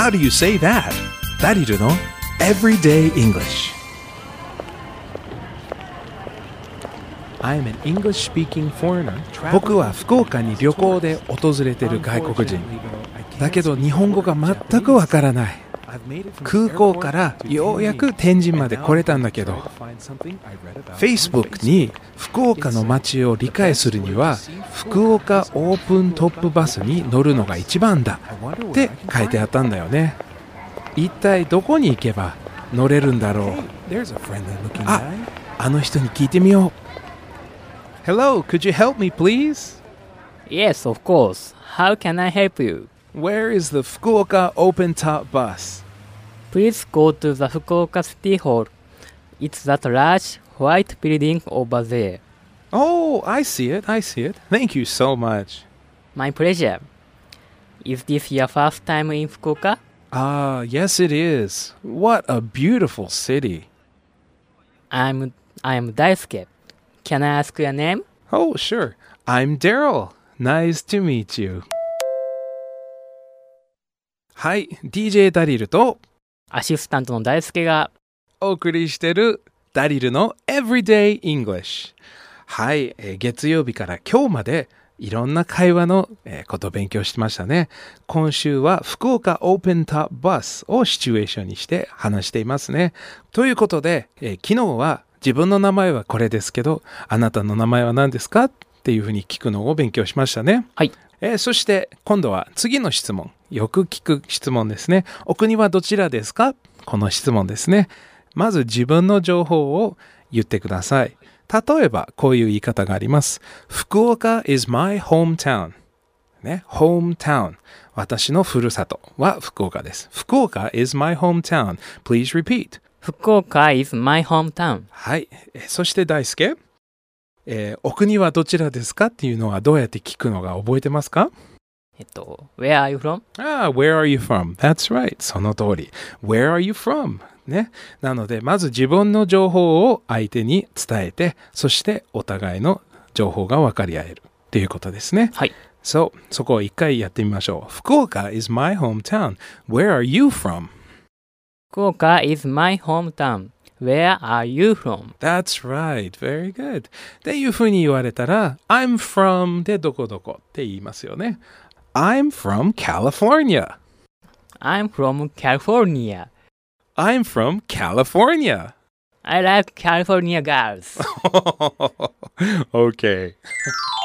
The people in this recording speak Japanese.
How do you say that? ダリルの Everyday English I'm an English speaking foreigner 僕は福岡に旅行で訪れてる外国人だけど日本語が全くわからない空港からようやく天神まで来れたんだけど Facebook に福岡の街を理解するには福岡オープントップバスに乗るのが一番だって書いてあったんだよね一体どこに行けば乗れるんだろうああの人に聞いてみよう Hello, could you help me please? Yes, of course. How can I help you? Where is the Fukuoka open top bus? Please go to the Fukuoka City Hall. It's that large white building over there. Oh, I see it, I see it. Thank you so much. My pleasure. Is this your first time in Fukuoka? Ah, yes it is. What a beautiful city. I'm I'm Daisuke. Can I ask your name? Oh, sure. I'm Daryl. Nice to meet you. はい、DJ ダリルと アシスタントの大輔がお送りしてるダリルの Everyday English。はい、えー月曜日から今日までいろんな会話の、えーことを勉強してましたね。今週は福岡オープンタップバスをシチュエーションにして話していますね。ということで、えー昨日は自分の名前はこれですけど、あなたの名前は何ですか？っていうふうに聞くのを勉強しましたね。はい。えーそして今度は次の質問。よく聞く質問ですね。お国はどちらですか？この質問ですね。まず自分の情報を言ってください。例えばこういう言い方があります。福岡 is my hometown。ね、hometown。私のふるさとは福岡です。福岡 is my hometown. Please repeat. 福岡 is my hometown. はい。えそして大輔？えーお国はどちらですか？っていうのはどうやって聞くのが覚えてますか？えっと、Where are you from? ああ、where are you from? That's right. その通り。Where are you from? ね。なので、まず自分の情報を相手に伝えて、そしてお互いの情報が分かり合えるっていうことですね。はい。そう、そこを一回やってみましょう。福岡 is my hometown. Where are you from? 福岡 is my hometown. Where are you from? That's right. Very good. っていうふうに言われたら、I'm from でどこどこって言いますよね。I'm from California. I'm from California. I'm from California. I like California girls. okay.